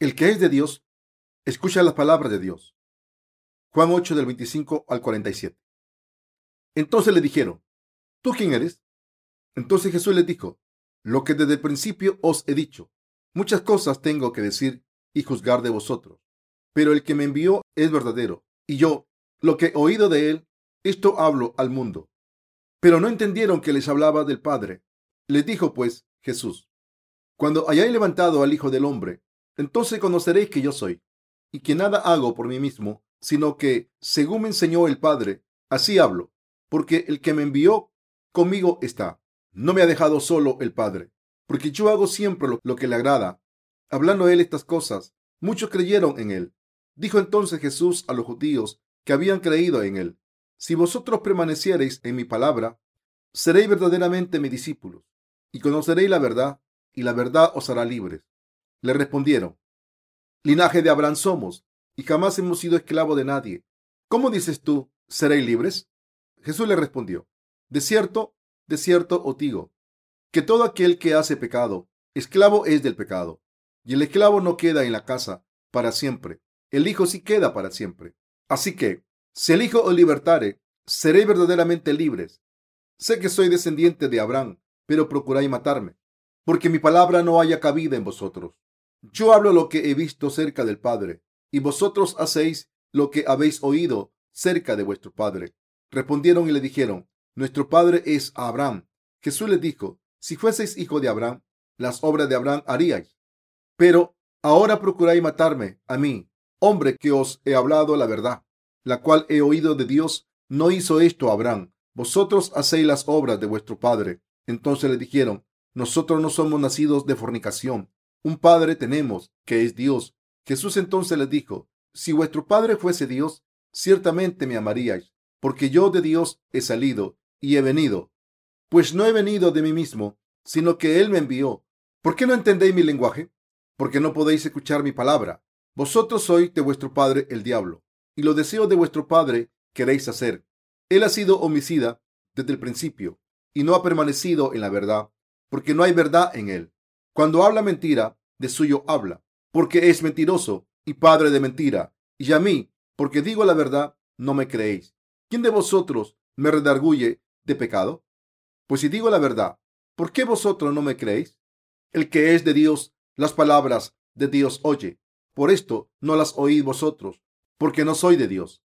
El que es de Dios, escucha las palabras de Dios. Juan 8 del 25 al 47. Entonces le dijeron, ¿tú quién eres? Entonces Jesús les dijo, lo que desde el principio os he dicho. Muchas cosas tengo que decir y juzgar de vosotros, pero el que me envió es verdadero, y yo, lo que he oído de él, esto hablo al mundo. Pero no entendieron que les hablaba del Padre. Les dijo pues Jesús, cuando hayáis levantado al Hijo del Hombre, entonces conoceréis que yo soy, y que nada hago por mí mismo, sino que, según me enseñó el Padre, así hablo, porque el que me envió conmigo está. No me ha dejado solo el Padre, porque yo hago siempre lo, que le agrada. Hablando él estas cosas, muchos creyeron en él. Dijo entonces Jesús a los judíos que habían creído en él, si vosotros permaneciereis en mi palabra, seréis verdaderamente mis discípulos, y conoceréis la verdad, y la verdad os hará libres. Le respondieron, linaje de Abraham somos, y jamás hemos sido esclavos de nadie. ¿Cómo dices tú, seréis libres? Jesús le respondió, de cierto, de cierto os digo, que todo aquel que hace pecado, esclavo es del pecado. Y el esclavo no queda en la casa para siempre, el Hijo sí queda para siempre. Así que, si el Hijo os libertare, seréis verdaderamente libres. Sé que soy descendiente de Abraham, pero procuráis matarme, porque mi palabra no haya cabida en vosotros. Yo hablo lo que he visto cerca del Padre, y vosotros hacéis lo que habéis oído cerca de vuestro Padre. Respondieron y le dijeron, Nuestro Padre es Abraham. Jesús les dijo, Si fueseis hijo de Abraham, las obras de Abraham haríais. Pero ahora procuráis matarme a mí, hombre que os he hablado la verdad, la cual he oído de Dios. No hizo esto Abraham. Vosotros hacéis las obras de vuestro Padre. Entonces le dijeron, Nosotros no somos nacidos de fornicación. Un Padre tenemos, que es Dios. Jesús entonces les dijo, Si vuestro Padre fuese Dios, ciertamente me amaríais porque yo de Dios he salido y he venido, pues no he venido de mí mismo, sino que Él me envió. ¿Por qué no entendéis mi lenguaje? Porque no podéis escuchar mi palabra. Vosotros sois de vuestro padre el diablo, y los deseos de vuestro padre queréis hacer. Él ha sido homicida desde el principio, y no ha permanecido en la verdad, porque no hay verdad en él. Cuando habla mentira, de suyo habla, porque es mentiroso y padre de mentira. Y a mí, porque digo la verdad, no me creéis. ¿quién de vosotros me redarguye de pecado? Pues si digo la verdad, ¿por qué vosotros no me creéis? El que es de Dios, las palabras de Dios oye. Por esto no las oíd vosotros, porque no soy de Dios.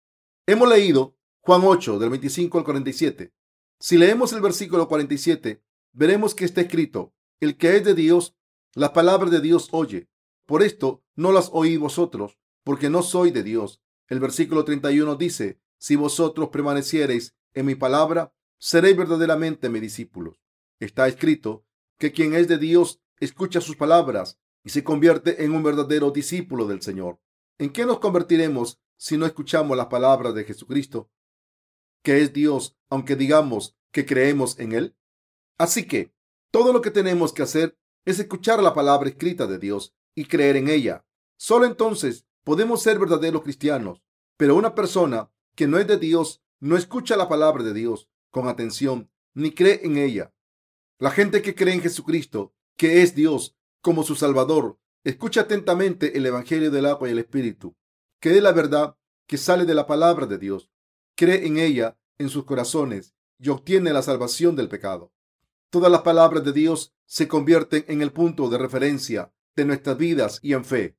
Hemos leído Juan 8, del 25 al 47. Si leemos el versículo 47, veremos que está escrito, el que es de Dios, las palabras de Dios oye. Por esto no las oíd vosotros, porque no soy de Dios. El versículo 31 dice, si vosotros permaneciereis en mi palabra, seréis verdaderamente mis discípulos. Está escrito que quien es de Dios escucha sus palabras y se convierte en un verdadero discípulo del Señor. ¿En qué nos convertiremos si no escuchamos las palabras de Jesucristo, que es Dios, aunque digamos que creemos en Él? Así que todo lo que tenemos que hacer es escuchar la palabra escrita de Dios y creer en ella. Solo entonces podemos ser verdaderos cristianos. Pero una persona que no es de Dios no escucha la palabra de Dios con atención ni cree en ella. La gente que cree en Jesucristo, que es Dios como su Salvador, escucha atentamente el Evangelio del agua y el Espíritu, que es la verdad que sale de la palabra de Dios, cree en ella en sus corazones y obtiene la salvación del pecado. Todas las palabras de Dios se convierten en el punto de referencia de nuestras vidas y en fe,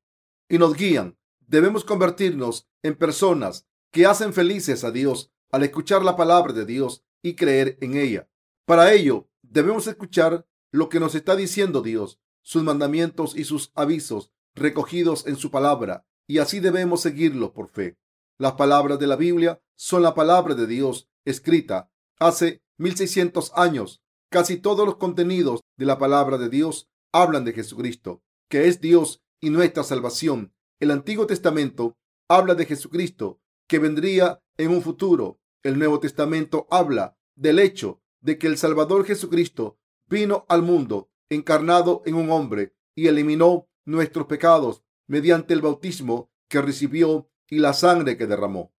y nos guían. Debemos convertirnos en personas que hacen felices a Dios al escuchar la palabra de Dios y creer en ella. Para ello, debemos escuchar lo que nos está diciendo Dios, sus mandamientos y sus avisos recogidos en su palabra, y así debemos seguirlo por fe. Las palabras de la Biblia son la palabra de Dios escrita hace 1600 años. Casi todos los contenidos de la palabra de Dios hablan de Jesucristo, que es Dios y nuestra salvación. El Antiguo Testamento habla de Jesucristo que vendría en un futuro. El Nuevo Testamento habla del hecho de que el Salvador Jesucristo vino al mundo encarnado en un hombre y eliminó nuestros pecados mediante el bautismo que recibió y la sangre que derramó.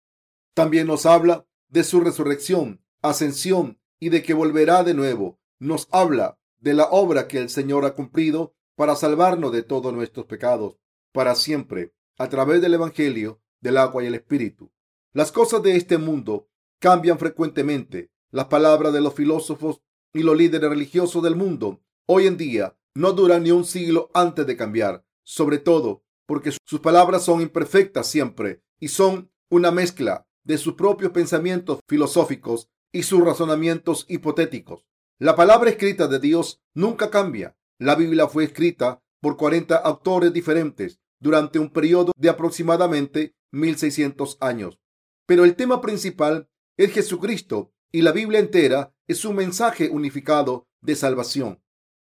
También nos habla de su resurrección, ascensión y de que volverá de nuevo. Nos habla de la obra que el Señor ha cumplido para salvarnos de todos nuestros pecados. para siempre a través del Evangelio del agua y el Espíritu. Las cosas de este mundo cambian frecuentemente. Las palabras de los filósofos y los líderes religiosos del mundo hoy en día no duran ni un siglo antes de cambiar, sobre todo porque sus palabras son imperfectas siempre y son una mezcla de sus propios pensamientos filosóficos y sus razonamientos hipotéticos. La palabra escrita de Dios nunca cambia. La Biblia fue escrita por 40 autores diferentes durante un periodo de aproximadamente 1600 años. Pero el tema principal es Jesucristo y la Biblia entera es un mensaje unificado de salvación.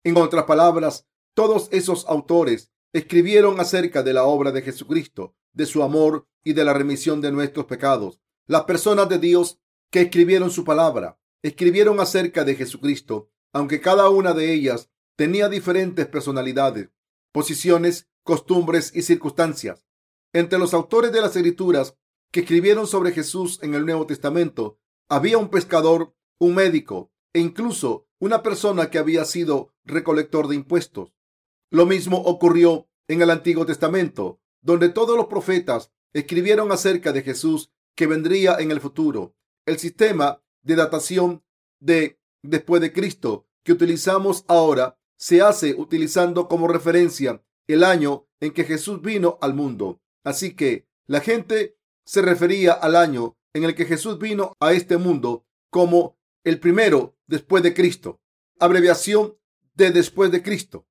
En otras palabras, todos esos autores escribieron acerca de la obra de Jesucristo, de su amor y de la remisión de nuestros pecados. Las personas de Dios que escribieron su palabra escribieron acerca de Jesucristo, aunque cada una de ellas tenía diferentes personalidades, posiciones, costumbres y circunstancias. Entre los autores de las escrituras que escribieron sobre Jesús en el Nuevo Testamento, había un pescador, un médico e incluso una persona que había sido recolector de impuestos. Lo mismo ocurrió en el Antiguo Testamento, donde todos los profetas escribieron acerca de Jesús que vendría en el futuro. El sistema de datación de después de Cristo que utilizamos ahora se hace utilizando como referencia el año en que Jesús vino al mundo. Así que la gente se refería al año en el que Jesús vino a este mundo como el primero después de Cristo, abreviación de después de Cristo.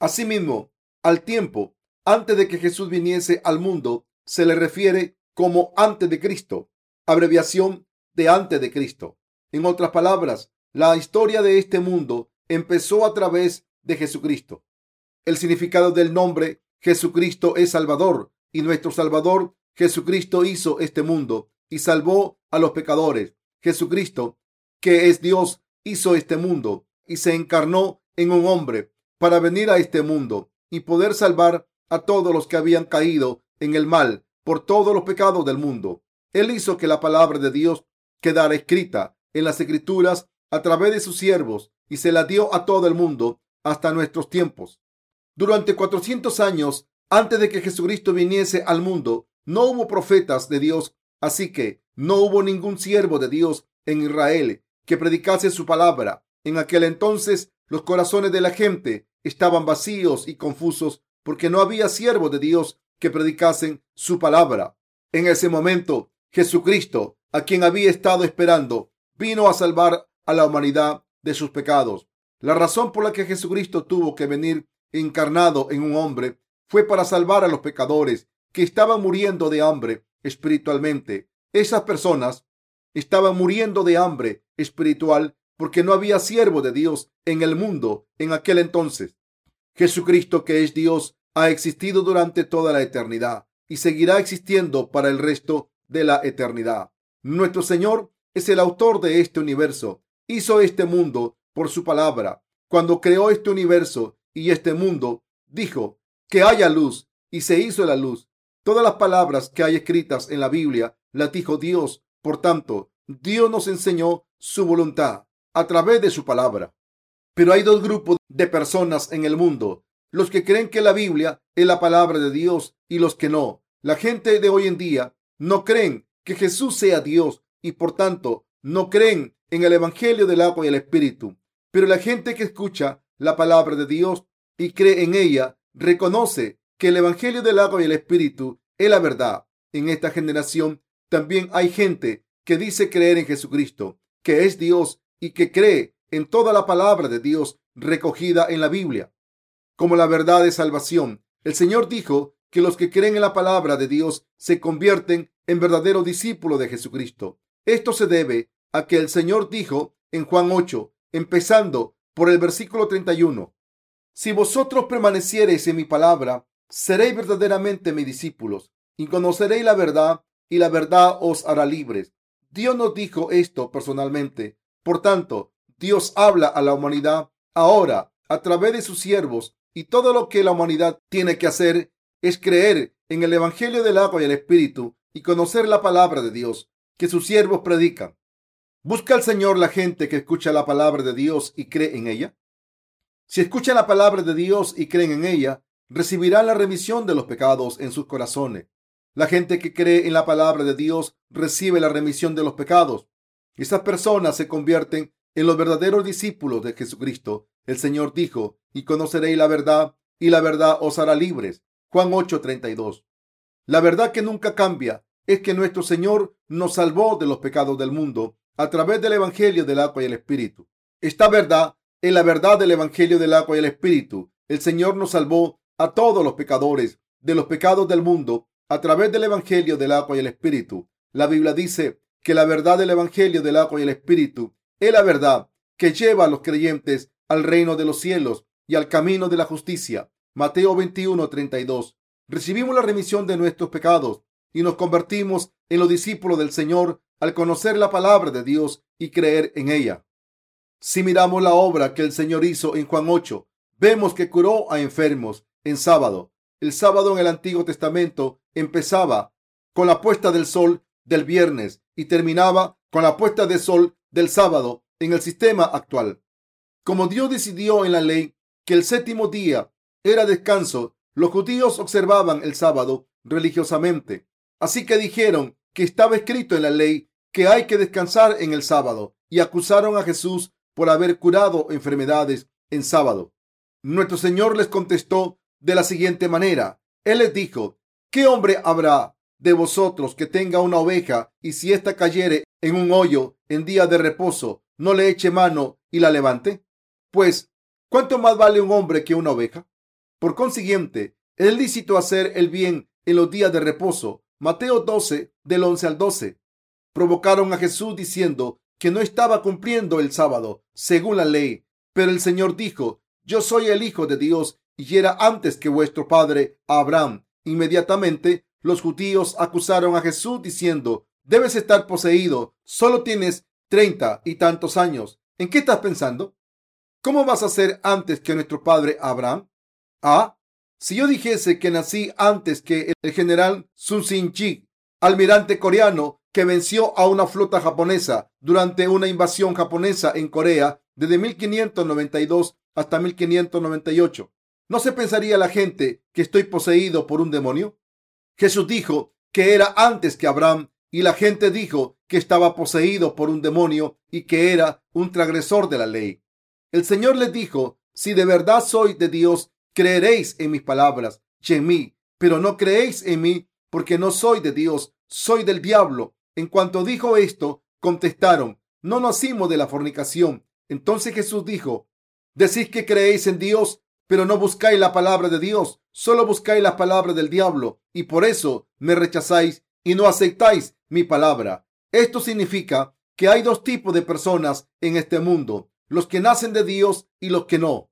Asimismo, al tiempo antes de que Jesús viniese al mundo se le refiere como antes de Cristo, abreviación de antes de Cristo. En otras palabras, la historia de este mundo empezó a través de Jesucristo. El significado del nombre Jesucristo es Salvador y nuestro Salvador Jesucristo hizo este mundo y salvó a los pecadores. Jesucristo, que es Dios, hizo este mundo y se encarnó en un hombre para venir a este mundo y poder salvar a todos los que habían caído en el mal por todos los pecados del mundo. Él hizo que la palabra de Dios quedara escrita en las escrituras a través de sus siervos y se la dio a todo el mundo hasta nuestros tiempos. Durante 400 años antes de que Jesucristo viniese al mundo, no hubo profetas de Dios, así que no hubo ningún siervo de Dios en Israel que predicase su palabra. En aquel entonces los corazones de la gente estaban vacíos y confusos porque no había siervos de Dios que predicasen su palabra. En ese momento, Jesucristo, a quien había estado esperando, vino a salvar a la humanidad de sus pecados. La razón por la que Jesucristo tuvo que venir encarnado en un hombre fue para salvar a los pecadores que estaban muriendo de hambre espiritualmente. Esas personas estaban muriendo de hambre espiritual porque no había siervo de Dios en el mundo en aquel entonces. Jesucristo, que es Dios, ha existido durante toda la eternidad y seguirá existiendo para el resto de la eternidad. Nuestro Señor es el autor de este universo. Hizo este mundo por su palabra. Cuando creó este universo y este mundo, dijo que haya luz y se hizo la luz. Todas las palabras que hay escritas en la Biblia las dijo Dios. Por tanto, Dios nos enseñó su voluntad a través de su palabra. Pero hay dos grupos de personas en el mundo. Los que creen que la Biblia es la palabra de Dios y los que no. La gente de hoy en día no creen que Jesús sea Dios y por tanto no creen en el Evangelio del agua y el Espíritu. Pero la gente que escucha la palabra de Dios y cree en ella reconoce que el Evangelio del agua y el Espíritu es la verdad. En esta generación también hay gente que dice creer en Jesucristo, que es Dios y que cree en toda la palabra de Dios recogida en la Biblia como la verdad de salvación. El Señor dijo que los que creen en la palabra de Dios se convierten en verdaderos discípulos de Jesucristo. Esto se debe a que el Señor dijo en Juan 8, empezando por el versículo 31, Si vosotros permaneciereis en mi palabra, seréis verdaderamente mis discípulos y conoceréis la verdad y la verdad os hará libres. Dios nos dijo esto personalmente. Por tanto, Dios habla a la humanidad ahora a través de sus siervos y todo lo que la humanidad tiene que hacer es creer en el Evangelio del agua y el Espíritu y conocer la palabra de Dios que sus siervos predican. ¿Busca el Señor la gente que escucha la palabra de Dios y cree en ella? Si escuchan la palabra de Dios y creen en ella, recibirán la remisión de los pecados en sus corazones. La gente que cree en la palabra de Dios recibe la remisión de los pecados. Estas personas se convierten en los verdaderos discípulos de Jesucristo. El Señor dijo, y conoceréis la verdad, y la verdad os hará libres. Juan 8:32. La verdad que nunca cambia es que nuestro Señor nos salvó de los pecados del mundo a través del Evangelio del agua y el Espíritu. Esta verdad es la verdad del Evangelio del agua y el Espíritu. El Señor nos salvó a todos los pecadores de los pecados del mundo a través del Evangelio del agua y el Espíritu. La Biblia dice que la verdad del Evangelio del agua y el Espíritu es la verdad que lleva a los creyentes al reino de los cielos y al camino de la justicia. Mateo 21, 32. Recibimos la remisión de nuestros pecados y nos convertimos en los discípulos del Señor al conocer la palabra de Dios y creer en ella. Si miramos la obra que el Señor hizo en Juan 8, vemos que curó a enfermos en sábado. El sábado en el Antiguo Testamento empezaba con la puesta del sol del viernes y terminaba con la puesta del sol del sábado en el sistema actual. Como Dios decidió en la ley que el séptimo día era descanso, los judíos observaban el sábado religiosamente. Así que dijeron que estaba escrito en la ley que hay que descansar en el sábado y acusaron a Jesús por haber curado enfermedades en sábado. Nuestro Señor les contestó de la siguiente manera. Él les dijo, ¿qué hombre habrá de vosotros que tenga una oveja y si ésta cayere en un hoyo en día de reposo, no le eche mano y la levante? Pues, ¿cuánto más vale un hombre que una oveja? Por consiguiente, es lícito hacer el bien en los días de reposo Mateo 12, del 11 al 12. Provocaron a Jesús diciendo que no estaba cumpliendo el sábado según la ley. Pero el Señor dijo, yo soy el Hijo de Dios y era antes que vuestro padre Abraham. Inmediatamente los judíos acusaron a Jesús diciendo, debes estar poseído, solo tienes treinta y tantos años. ¿En qué estás pensando? ¿Cómo vas a ser antes que nuestro padre Abraham? Ah, si yo dijese que nací antes que el general Sun Sin Chi, almirante coreano que venció a una flota japonesa durante una invasión japonesa en Corea desde 1592 hasta 1598, ¿no se pensaría la gente que estoy poseído por un demonio? Jesús dijo que era antes que Abraham y la gente dijo que estaba poseído por un demonio y que era un transgresor de la ley. El Señor les dijo, si de verdad soy de Dios, creeréis en mis palabras y en mí, pero no creéis en mí porque no soy de Dios, soy del diablo. En cuanto dijo esto, contestaron, no nacimos de la fornicación. Entonces Jesús dijo, decís que creéis en Dios, pero no buscáis la palabra de Dios, solo buscáis la palabra del diablo, y por eso me rechazáis y no aceptáis mi palabra. Esto significa que hay dos tipos de personas en este mundo, los que nacen de Dios y los que no.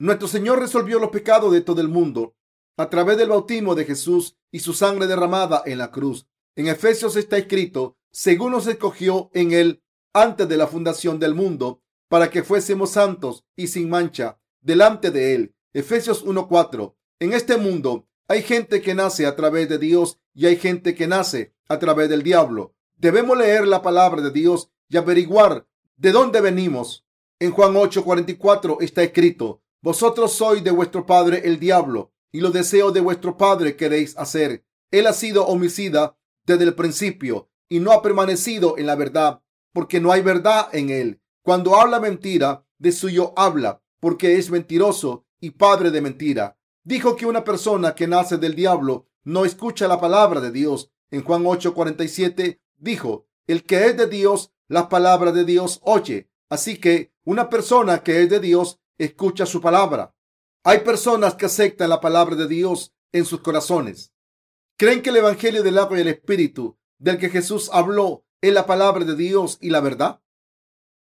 Nuestro Señor resolvió los pecados de todo el mundo a través del bautismo de Jesús y su sangre derramada en la cruz. En Efesios está escrito, según nos escogió en él antes de la fundación del mundo, para que fuésemos santos y sin mancha delante de él. Efesios 1:4. En este mundo hay gente que nace a través de Dios y hay gente que nace a través del diablo. Debemos leer la palabra de Dios y averiguar de dónde venimos. En Juan 8:44 está escrito, vosotros sois de vuestro padre el diablo, y los deseos de vuestro padre queréis hacer. Él ha sido homicida desde el principio y no ha permanecido en la verdad, porque no hay verdad en él. Cuando habla mentira, de suyo habla, porque es mentiroso y padre de mentira. Dijo que una persona que nace del diablo no escucha la palabra de Dios. En Juan 8:47 dijo, el que es de Dios, las palabras de Dios oye. Así que una persona que es de Dios escucha su palabra. Hay personas que aceptan la palabra de Dios en sus corazones. Creen que el Evangelio del agua y el Espíritu del que Jesús habló es la palabra de Dios y la verdad.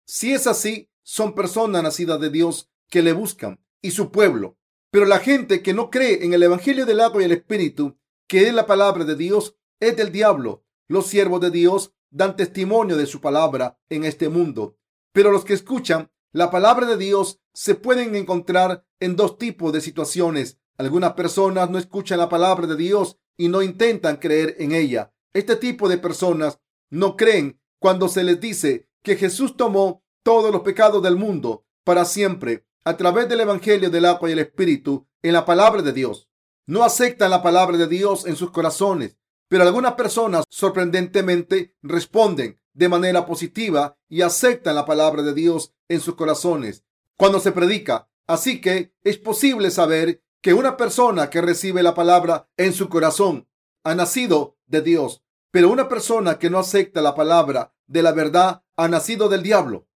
Si es así, son personas nacidas de Dios que le buscan y su pueblo. Pero la gente que no cree en el Evangelio del agua y el Espíritu, que es la palabra de Dios, es del diablo. Los siervos de Dios dan testimonio de su palabra en este mundo, pero los que escuchan la palabra de Dios se pueden encontrar en dos tipos de situaciones. Algunas personas no escuchan la palabra de Dios y no intentan creer en ella. Este tipo de personas no creen cuando se les dice que Jesús tomó todos los pecados del mundo para siempre a través del Evangelio del agua y el Espíritu en la palabra de Dios. No aceptan la palabra de Dios en sus corazones, pero algunas personas sorprendentemente responden de manera positiva y aceptan la palabra de Dios en sus corazones cuando se predica. Así que es posible saber que una persona que recibe la palabra en su corazón ha nacido de Dios, pero una persona que no acepta la palabra de la verdad ha nacido del diablo.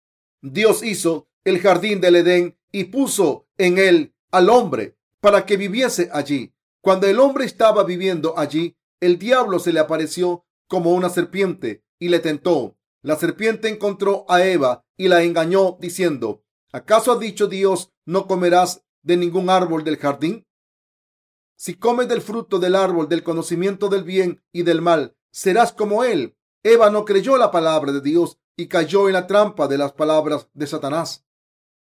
Dios hizo el jardín del Edén y puso en él al hombre para que viviese allí. Cuando el hombre estaba viviendo allí, el diablo se le apareció como una serpiente y le tentó. La serpiente encontró a Eva y la engañó diciendo, ¿acaso ha dicho Dios no comerás de ningún árbol del jardín? Si comes del fruto del árbol del conocimiento del bien y del mal, serás como él. Eva no creyó la palabra de Dios y cayó en la trampa de las palabras de Satanás.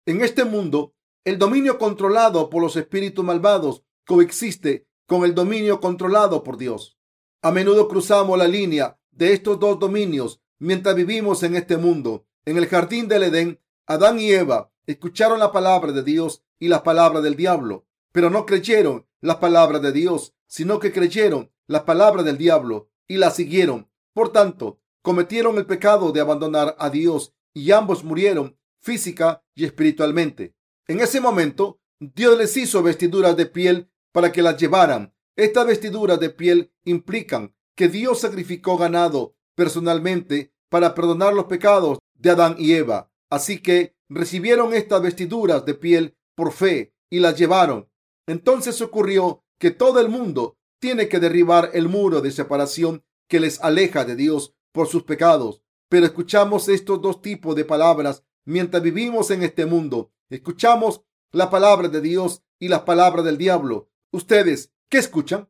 En este mundo, el dominio controlado por los espíritus malvados coexiste con el dominio controlado por Dios. A menudo cruzamos la línea de estos dos dominios mientras vivimos en este mundo. En el jardín del Edén, Adán y Eva escucharon la palabra de Dios y las palabras del diablo, pero no creyeron las palabras de Dios, sino que creyeron las palabras del diablo y las siguieron. Por tanto, cometieron el pecado de abandonar a Dios y ambos murieron física y espiritualmente. En ese momento, Dios les hizo vestiduras de piel para que las llevaran. Estas vestiduras de piel implican que Dios sacrificó ganado personalmente para perdonar los pecados de Adán y Eva. Así que recibieron estas vestiduras de piel por fe y las llevaron. Entonces ocurrió que todo el mundo tiene que derribar el muro de separación que les aleja de Dios por sus pecados. Pero escuchamos estos dos tipos de palabras mientras vivimos en este mundo. Escuchamos la palabra de Dios y las palabras del diablo. Ustedes, ¿qué escuchan?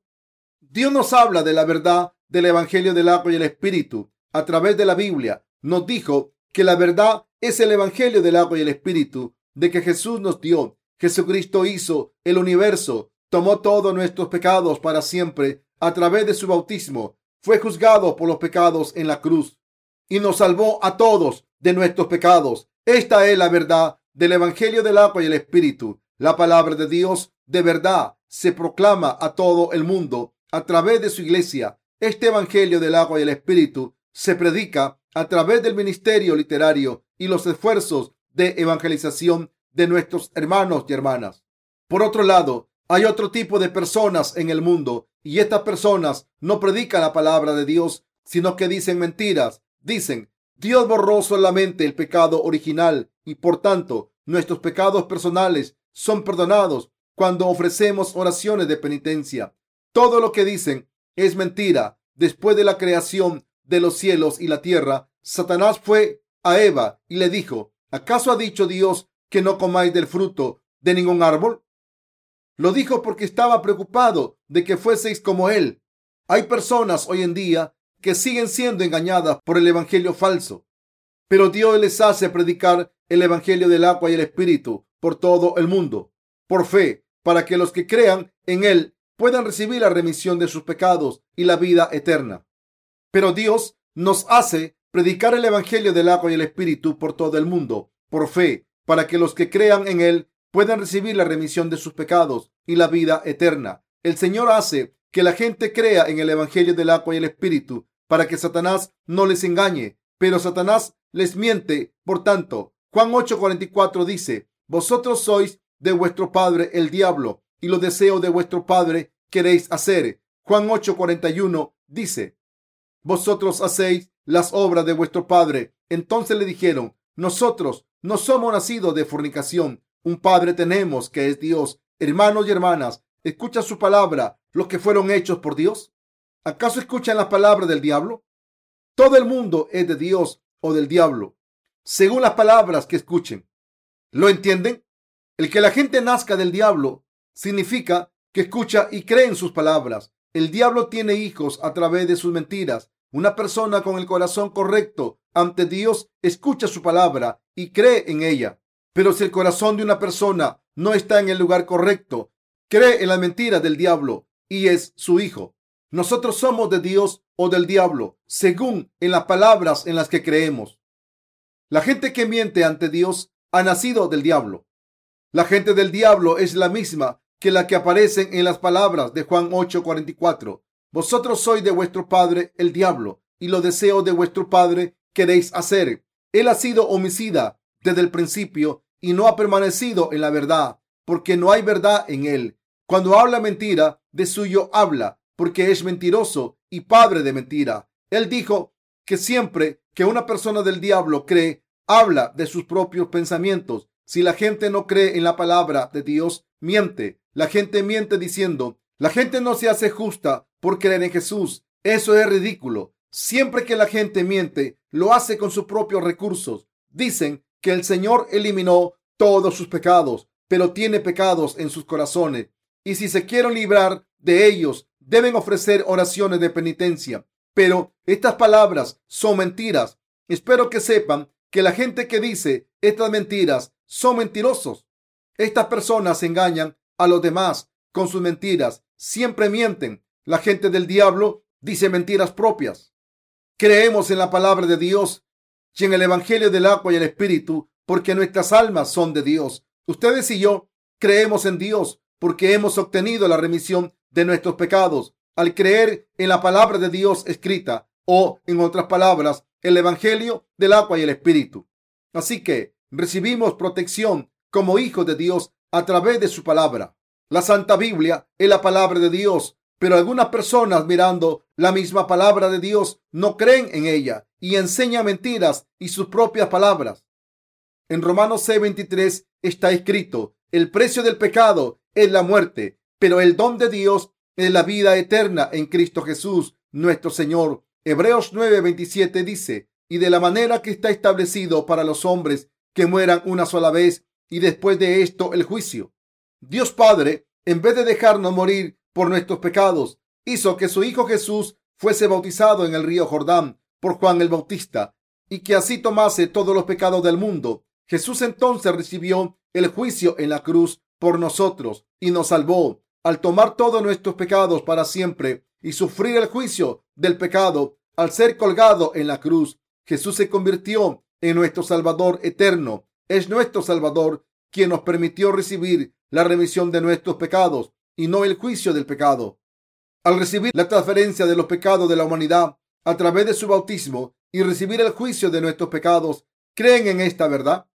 Dios nos habla de la verdad del Evangelio del agua y el Espíritu a través de la Biblia. Nos dijo que la verdad es el Evangelio del agua y el Espíritu de que Jesús nos dio. Jesucristo hizo el universo, tomó todos nuestros pecados para siempre a través de su bautismo. Fue juzgado por los pecados en la cruz y nos salvó a todos de nuestros pecados. Esta es la verdad del Evangelio del agua y el Espíritu. La palabra de Dios de verdad se proclama a todo el mundo a través de su iglesia. Este Evangelio del agua y el Espíritu se predica a través del ministerio literario y los esfuerzos de evangelización de nuestros hermanos y hermanas. Por otro lado, hay otro tipo de personas en el mundo y estas personas no predican la palabra de Dios, sino que dicen mentiras. Dicen, Dios borró solamente el pecado original y por tanto nuestros pecados personales son perdonados cuando ofrecemos oraciones de penitencia. Todo lo que dicen es mentira. Después de la creación de los cielos y la tierra, Satanás fue a Eva y le dijo, ¿acaso ha dicho Dios que no comáis del fruto de ningún árbol? Lo dijo porque estaba preocupado de que fueseis como él. Hay personas hoy en día que siguen siendo engañadas por el evangelio falso, pero Dios les hace predicar el evangelio del agua y el espíritu por todo el mundo, por fe, para que los que crean en él puedan recibir la remisión de sus pecados y la vida eterna. Pero Dios nos hace predicar el Evangelio del agua y el Espíritu por todo el mundo, por fe, para que los que crean en Él puedan recibir la remisión de sus pecados y la vida eterna. El Señor hace que la gente crea en el Evangelio del agua y el Espíritu para que Satanás no les engañe, pero Satanás les miente. Por tanto, Juan 8:44 dice, vosotros sois de vuestro padre el diablo y los deseos de vuestro padre queréis hacer. Juan 8:41 dice, vosotros hacéis las obras de vuestro padre. Entonces le dijeron, nosotros no somos nacidos de fornicación. Un padre tenemos que es Dios. Hermanos y hermanas, ¿escucha su palabra los que fueron hechos por Dios? ¿Acaso escuchan las palabras del diablo? Todo el mundo es de Dios o del diablo, según las palabras que escuchen. ¿Lo entienden? El que la gente nazca del diablo significa que escucha y cree en sus palabras. El diablo tiene hijos a través de sus mentiras una persona con el corazón correcto ante Dios escucha su palabra y cree en ella. Pero si el corazón de una persona no está en el lugar correcto, cree en la mentira del diablo y es su hijo. Nosotros somos de Dios o del diablo, según en las palabras en las que creemos. La gente que miente ante Dios ha nacido del diablo. La gente del diablo es la misma que la que aparecen en las palabras de Juan 8:44. Vosotros sois de vuestro padre el diablo y los deseos de vuestro padre queréis hacer. Él ha sido homicida desde el principio y no ha permanecido en la verdad, porque no hay verdad en él. Cuando habla mentira, de suyo habla, porque es mentiroso y padre de mentira. Él dijo que siempre que una persona del diablo cree, habla de sus propios pensamientos. Si la gente no cree en la palabra de Dios, miente. La gente miente diciendo, la gente no se hace justa por creer en Jesús. Eso es ridículo. Siempre que la gente miente, lo hace con sus propios recursos. Dicen que el Señor eliminó todos sus pecados, pero tiene pecados en sus corazones. Y si se quieren librar de ellos, deben ofrecer oraciones de penitencia. Pero estas palabras son mentiras. Espero que sepan que la gente que dice estas mentiras son mentirosos. Estas personas engañan a los demás con sus mentiras. Siempre mienten. La gente del diablo dice mentiras propias. Creemos en la palabra de Dios y en el Evangelio del agua y el Espíritu porque nuestras almas son de Dios. Ustedes y yo creemos en Dios porque hemos obtenido la remisión de nuestros pecados al creer en la palabra de Dios escrita o, en otras palabras, el Evangelio del agua y el Espíritu. Así que recibimos protección como hijos de Dios a través de su palabra. La Santa Biblia es la palabra de Dios, pero algunas personas mirando la misma palabra de Dios no creen en ella y enseñan mentiras y sus propias palabras. En Romanos C23 está escrito, el precio del pecado es la muerte, pero el don de Dios es la vida eterna en Cristo Jesús, nuestro Señor. Hebreos 9:27 dice, y de la manera que está establecido para los hombres que mueran una sola vez y después de esto el juicio. Dios Padre, en vez de dejarnos morir por nuestros pecados, hizo que su Hijo Jesús fuese bautizado en el río Jordán por Juan el Bautista y que así tomase todos los pecados del mundo. Jesús entonces recibió el juicio en la cruz por nosotros y nos salvó al tomar todos nuestros pecados para siempre y sufrir el juicio del pecado al ser colgado en la cruz. Jesús se convirtió en nuestro Salvador eterno. Es nuestro Salvador quien nos permitió recibir la remisión de nuestros pecados y no el juicio del pecado. Al recibir la transferencia de los pecados de la humanidad a través de su bautismo y recibir el juicio de nuestros pecados, creen en esta verdad.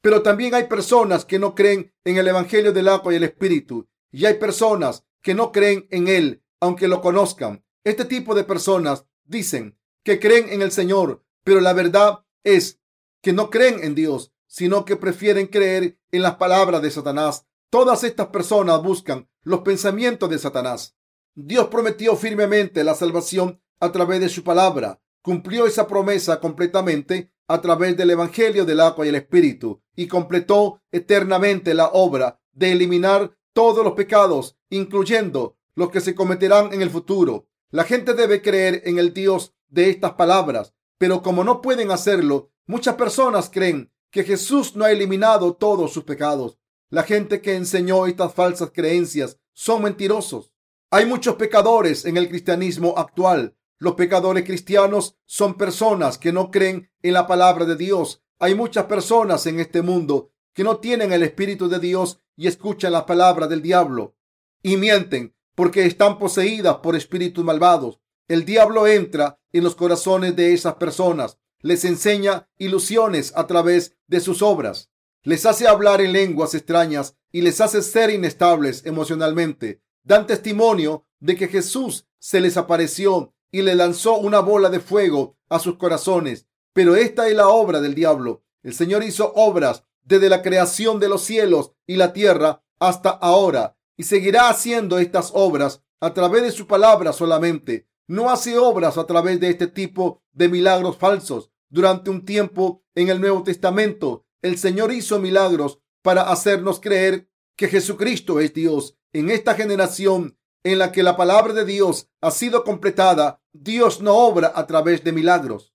Pero también hay personas que no creen en el Evangelio del agua y el Espíritu. Y hay personas que no creen en Él, aunque lo conozcan. Este tipo de personas dicen que creen en el Señor, pero la verdad es que no creen en Dios, sino que prefieren creer en las palabras de Satanás. Todas estas personas buscan los pensamientos de Satanás. Dios prometió firmemente la salvación a través de su palabra. Cumplió esa promesa completamente a través del Evangelio del agua y el Espíritu y completó eternamente la obra de eliminar todos los pecados, incluyendo los que se cometerán en el futuro. La gente debe creer en el Dios de estas palabras, pero como no pueden hacerlo, muchas personas creen que Jesús no ha eliminado todos sus pecados. La gente que enseñó estas falsas creencias son mentirosos. Hay muchos pecadores en el cristianismo actual los pecadores cristianos son personas que no creen en la palabra de Dios. Hay muchas personas en este mundo que no tienen el Espíritu de Dios y escuchan la palabra del diablo y mienten porque están poseídas por espíritus malvados. El diablo entra en los corazones de esas personas, les enseña ilusiones a través de sus obras, les hace hablar en lenguas extrañas y les hace ser inestables emocionalmente. Dan testimonio de que Jesús se les apareció y le lanzó una bola de fuego a sus corazones. Pero esta es la obra del diablo. El Señor hizo obras desde la creación de los cielos y la tierra hasta ahora y seguirá haciendo estas obras a través de su palabra solamente. No hace obras a través de este tipo de milagros falsos. Durante un tiempo en el Nuevo Testamento, el Señor hizo milagros para hacernos creer que Jesucristo es Dios. En esta generación en la que la palabra de Dios ha sido completada, Dios no obra a través de milagros.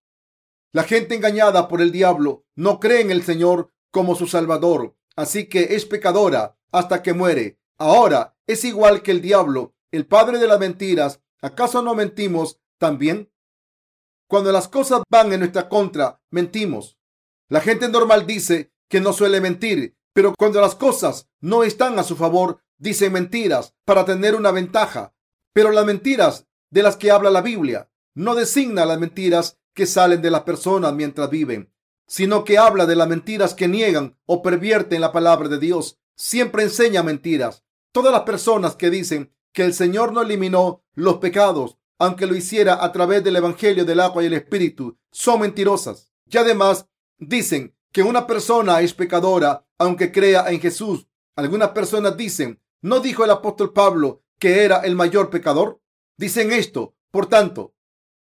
La gente engañada por el diablo no cree en el Señor como su Salvador, así que es pecadora hasta que muere. Ahora es igual que el diablo, el padre de las mentiras. ¿Acaso no mentimos también? Cuando las cosas van en nuestra contra, mentimos. La gente normal dice que no suele mentir, pero cuando las cosas no están a su favor, dicen mentiras para tener una ventaja, pero las mentiras de las que habla la Biblia no designa las mentiras que salen de las personas mientras viven, sino que habla de las mentiras que niegan o pervierten la palabra de Dios. Siempre enseña mentiras. Todas las personas que dicen que el Señor no eliminó los pecados, aunque lo hiciera a través del Evangelio del agua y el Espíritu, son mentirosas. Y además dicen que una persona es pecadora aunque crea en Jesús. Algunas personas dicen, ¿no dijo el apóstol Pablo que era el mayor pecador? Dicen esto, por tanto,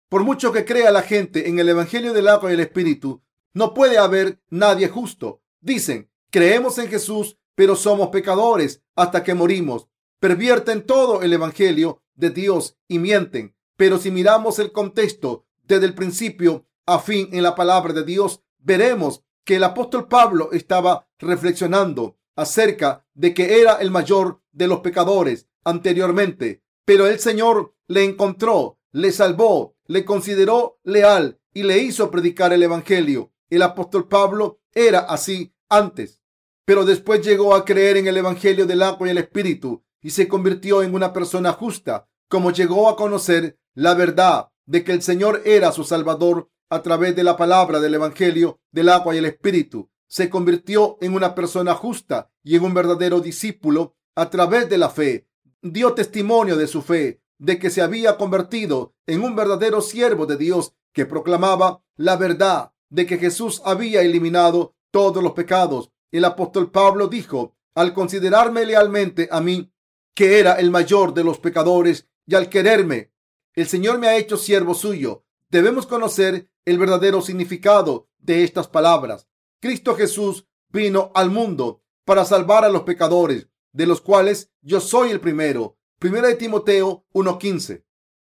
por mucho que crea la gente en el Evangelio del agua y el Espíritu, no puede haber nadie justo. Dicen, creemos en Jesús, pero somos pecadores hasta que morimos. Pervierten todo el Evangelio de Dios y mienten. Pero si miramos el contexto desde el principio a fin en la palabra de Dios, veremos que el apóstol Pablo estaba reflexionando acerca de que era el mayor de los pecadores anteriormente, pero el Señor le encontró, le salvó, le consideró leal y le hizo predicar el Evangelio. El apóstol Pablo era así antes, pero después llegó a creer en el Evangelio del agua y el Espíritu y se convirtió en una persona justa, como llegó a conocer la verdad de que el Señor era su Salvador a través de la palabra del Evangelio del agua y el Espíritu. Se convirtió en una persona justa y en un verdadero discípulo a través de la fe. Dio testimonio de su fe, de que se había convertido en un verdadero siervo de Dios que proclamaba la verdad de que Jesús había eliminado todos los pecados. El apóstol Pablo dijo, al considerarme lealmente a mí, que era el mayor de los pecadores, y al quererme, el Señor me ha hecho siervo suyo. Debemos conocer el verdadero significado de estas palabras. Cristo Jesús vino al mundo para salvar a los pecadores, de los cuales yo soy el primero. Primera de Timoteo 1:15.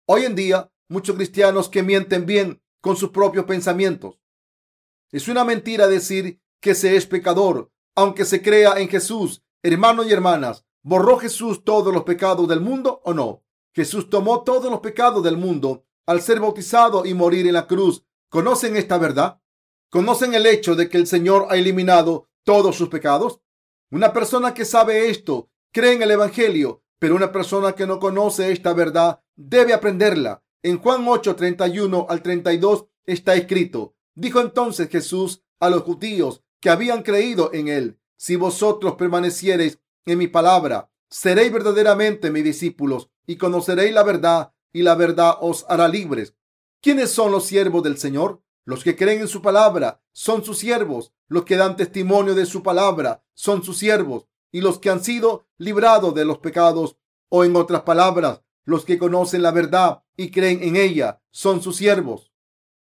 Hoy en día, muchos cristianos que mienten bien con sus propios pensamientos. Es una mentira decir que se es pecador, aunque se crea en Jesús. Hermanos y hermanas, ¿borró Jesús todos los pecados del mundo o no? Jesús tomó todos los pecados del mundo al ser bautizado y morir en la cruz. ¿Conocen esta verdad? ¿Conocen el hecho de que el Señor ha eliminado todos sus pecados? Una persona que sabe esto cree en el Evangelio, pero una persona que no conoce esta verdad debe aprenderla. En Juan 8, 31 al 32 está escrito, dijo entonces Jesús a los judíos que habían creído en él, si vosotros permaneciereis en mi palabra, seréis verdaderamente mis discípulos y conoceréis la verdad y la verdad os hará libres. ¿Quiénes son los siervos del Señor? Los que creen en su palabra son sus siervos. Los que dan testimonio de su palabra son sus siervos. Y los que han sido librados de los pecados, o en otras palabras, los que conocen la verdad y creen en ella, son sus siervos.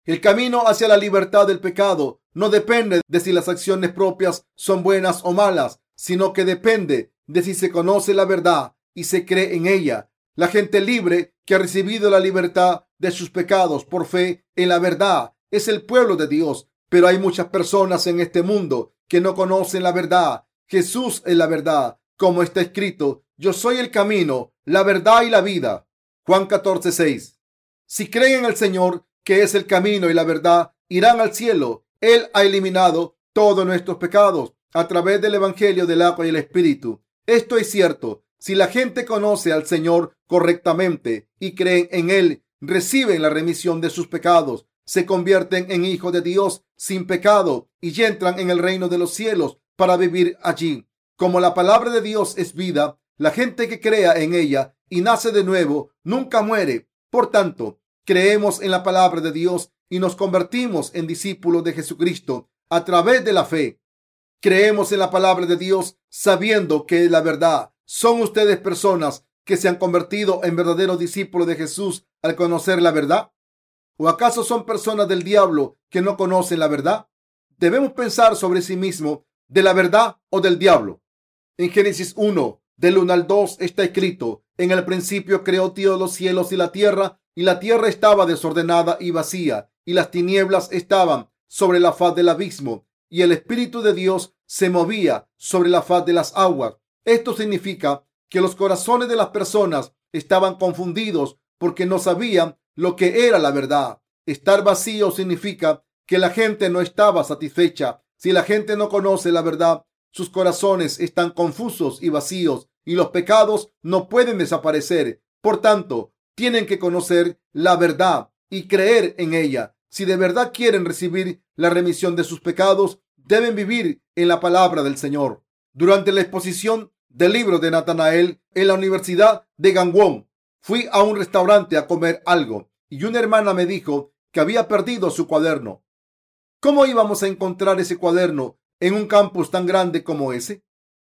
El camino hacia la libertad del pecado no depende de si las acciones propias son buenas o malas, sino que depende de si se conoce la verdad y se cree en ella. La gente libre que ha recibido la libertad de sus pecados por fe en la verdad es el pueblo de Dios. Pero hay muchas personas en este mundo que no conocen la verdad. Jesús es la verdad, como está escrito, yo soy el camino, la verdad y la vida. Juan 14, 6. Si creen en el Señor, que es el camino y la verdad, irán al cielo. Él ha eliminado todos nuestros pecados a través del Evangelio del agua y el Espíritu. Esto es cierto. Si la gente conoce al Señor correctamente y creen en Él, reciben la remisión de sus pecados, se convierten en hijos de Dios sin pecado y entran en el reino de los cielos para vivir allí. Como la palabra de Dios es vida, la gente que crea en ella y nace de nuevo nunca muere. Por tanto, creemos en la palabra de Dios y nos convertimos en discípulos de Jesucristo a través de la fe. Creemos en la palabra de Dios sabiendo que es la verdad ¿Son ustedes personas que se han convertido en verdaderos discípulos de Jesús al conocer la verdad? ¿O acaso son personas del diablo que no conocen la verdad? Debemos pensar sobre sí mismo de la verdad o del diablo. En Génesis 1, del 1 al 2 está escrito, en el principio creó Dios los cielos y la tierra, y la tierra estaba desordenada y vacía, y las tinieblas estaban sobre la faz del abismo, y el Espíritu de Dios se movía sobre la faz de las aguas. Esto significa que los corazones de las personas estaban confundidos porque no sabían lo que era la verdad. Estar vacío significa que la gente no estaba satisfecha. Si la gente no conoce la verdad, sus corazones están confusos y vacíos y los pecados no pueden desaparecer. Por tanto, tienen que conocer la verdad y creer en ella. Si de verdad quieren recibir la remisión de sus pecados, deben vivir en la palabra del Señor. Durante la exposición del libro de Natanael en la Universidad de Gangwon, fui a un restaurante a comer algo y una hermana me dijo que había perdido su cuaderno. ¿Cómo íbamos a encontrar ese cuaderno en un campus tan grande como ese?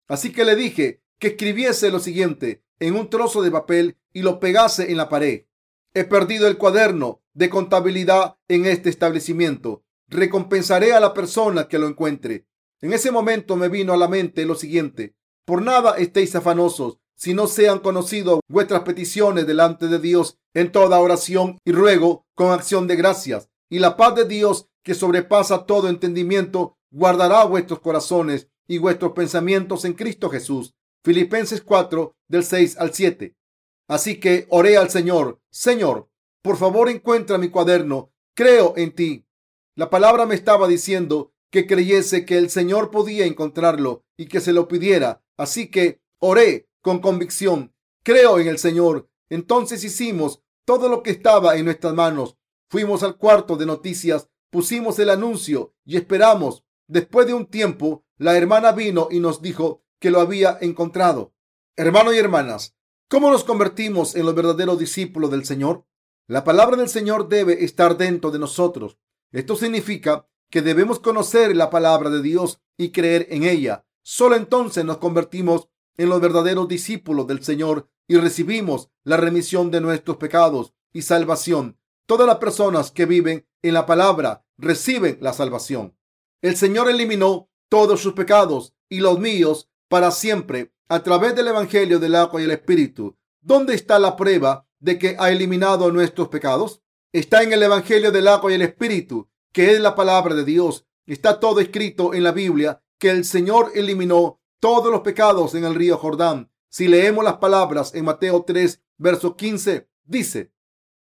Así que le dije que escribiese lo siguiente en un trozo de papel y lo pegase en la pared. He perdido el cuaderno de contabilidad en este establecimiento. Recompensaré a la persona que lo encuentre. En ese momento me vino a la mente lo siguiente. Por nada estéis afanosos, si no sean conocidos vuestras peticiones delante de Dios en toda oración y ruego con acción de gracias. Y la paz de Dios, que sobrepasa todo entendimiento, guardará vuestros corazones y vuestros pensamientos en Cristo Jesús. Filipenses 4 del 6 al 7. Así que oré al Señor, Señor, por favor encuentra mi cuaderno, creo en ti. La palabra me estaba diciendo que creyese que el Señor podía encontrarlo y que se lo pidiera. Así que oré con convicción, creo en el Señor. Entonces hicimos todo lo que estaba en nuestras manos. Fuimos al cuarto de noticias, pusimos el anuncio y esperamos. Después de un tiempo, la hermana vino y nos dijo que lo había encontrado. Hermanos y hermanas, ¿cómo nos convertimos en los verdaderos discípulos del Señor? La palabra del Señor debe estar dentro de nosotros. Esto significa que debemos conocer la palabra de Dios y creer en ella. Solo entonces nos convertimos en los verdaderos discípulos del Señor y recibimos la remisión de nuestros pecados y salvación. Todas las personas que viven en la palabra reciben la salvación. El Señor eliminó todos sus pecados y los míos para siempre a través del Evangelio del agua y el Espíritu. ¿Dónde está la prueba de que ha eliminado nuestros pecados? Está en el Evangelio del agua y el Espíritu, que es la palabra de Dios. Está todo escrito en la Biblia que el Señor eliminó todos los pecados en el río Jordán. Si leemos las palabras en Mateo 3, verso 15, dice,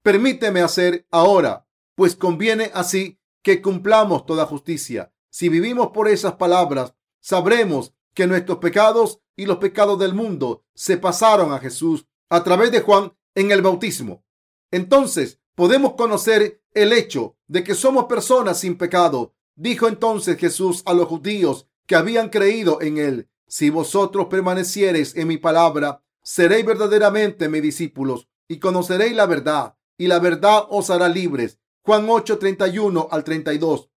permíteme hacer ahora, pues conviene así que cumplamos toda justicia. Si vivimos por esas palabras, sabremos que nuestros pecados y los pecados del mundo se pasaron a Jesús a través de Juan en el bautismo. Entonces podemos conocer el hecho de que somos personas sin pecado. Dijo entonces Jesús a los judíos que habían creído en él, si vosotros permaneciereis en mi palabra, seréis verdaderamente mis discípulos y conoceréis la verdad, y la verdad os hará libres. Juan 8, 31 al 32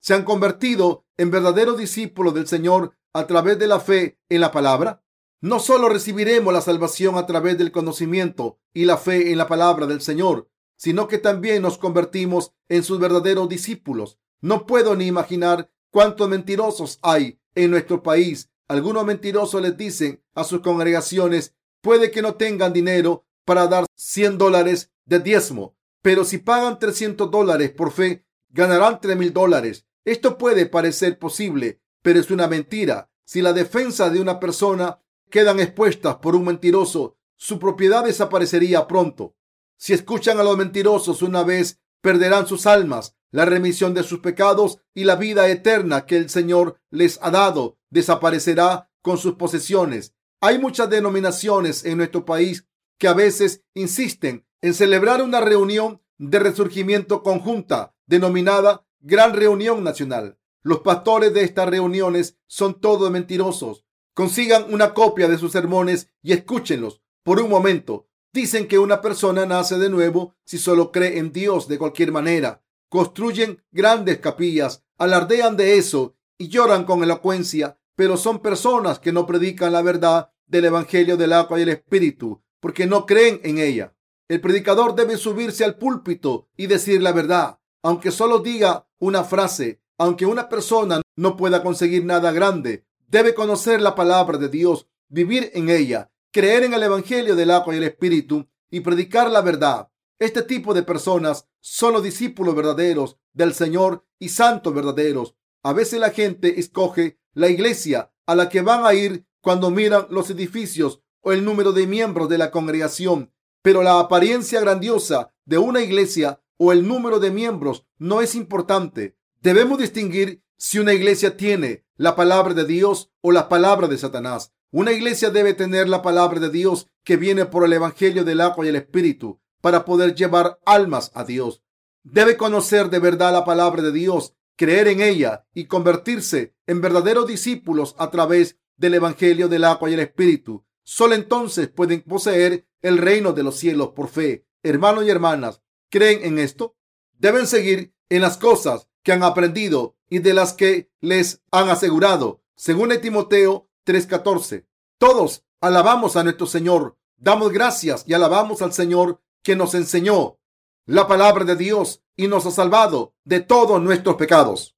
se han convertido en verdaderos discípulos del Señor a través de la fe en la palabra? No solo recibiremos la salvación a través del conocimiento y la fe en la palabra del Señor, sino que también nos convertimos en sus verdaderos discípulos. No puedo ni imaginar cuántos mentirosos hay en nuestro país. Algunos mentirosos les dicen a sus congregaciones, puede que no tengan dinero para dar 100 dólares de diezmo, pero si pagan 300 dólares por fe, ganarán 3 mil dólares. Esto puede parecer posible, pero es una mentira. Si la defensa de una persona quedan expuestas por un mentiroso, su propiedad desaparecería pronto. Si escuchan a los mentirosos una vez, perderán sus almas, la remisión de sus pecados y la vida eterna que el Señor les ha dado desaparecerá con sus posesiones. Hay muchas denominaciones en nuestro país que a veces insisten en celebrar una reunión de resurgimiento conjunta denominada Gran Reunión Nacional. Los pastores de estas reuniones son todos mentirosos. Consigan una copia de sus sermones y escúchenlos por un momento. Dicen que una persona nace de nuevo si solo cree en Dios de cualquier manera. Construyen grandes capillas, alardean de eso y lloran con elocuencia, pero son personas que no predican la verdad del Evangelio del agua y el Espíritu, porque no creen en ella. El predicador debe subirse al púlpito y decir la verdad aunque solo diga una frase, aunque una persona no pueda conseguir nada grande, debe conocer la palabra de Dios, vivir en ella, creer en el Evangelio del agua y el Espíritu y predicar la verdad. Este tipo de personas son los discípulos verdaderos del Señor y santos verdaderos. A veces la gente escoge la iglesia a la que van a ir cuando miran los edificios o el número de miembros de la congregación, pero la apariencia grandiosa de una iglesia o el número de miembros no es importante. Debemos distinguir si una iglesia tiene la palabra de Dios o la palabra de Satanás. Una iglesia debe tener la palabra de Dios que viene por el Evangelio del agua y el Espíritu para poder llevar almas a Dios. Debe conocer de verdad la palabra de Dios, creer en ella y convertirse en verdaderos discípulos a través del Evangelio del agua y el Espíritu. Solo entonces pueden poseer el reino de los cielos por fe. Hermanos y hermanas, ¿creen en esto? Deben seguir en las cosas que han aprendido y de las que les han asegurado. Según Timoteo 3:14, todos alabamos a nuestro Señor, damos gracias y alabamos al Señor que nos enseñó la palabra de Dios y nos ha salvado de todos nuestros pecados.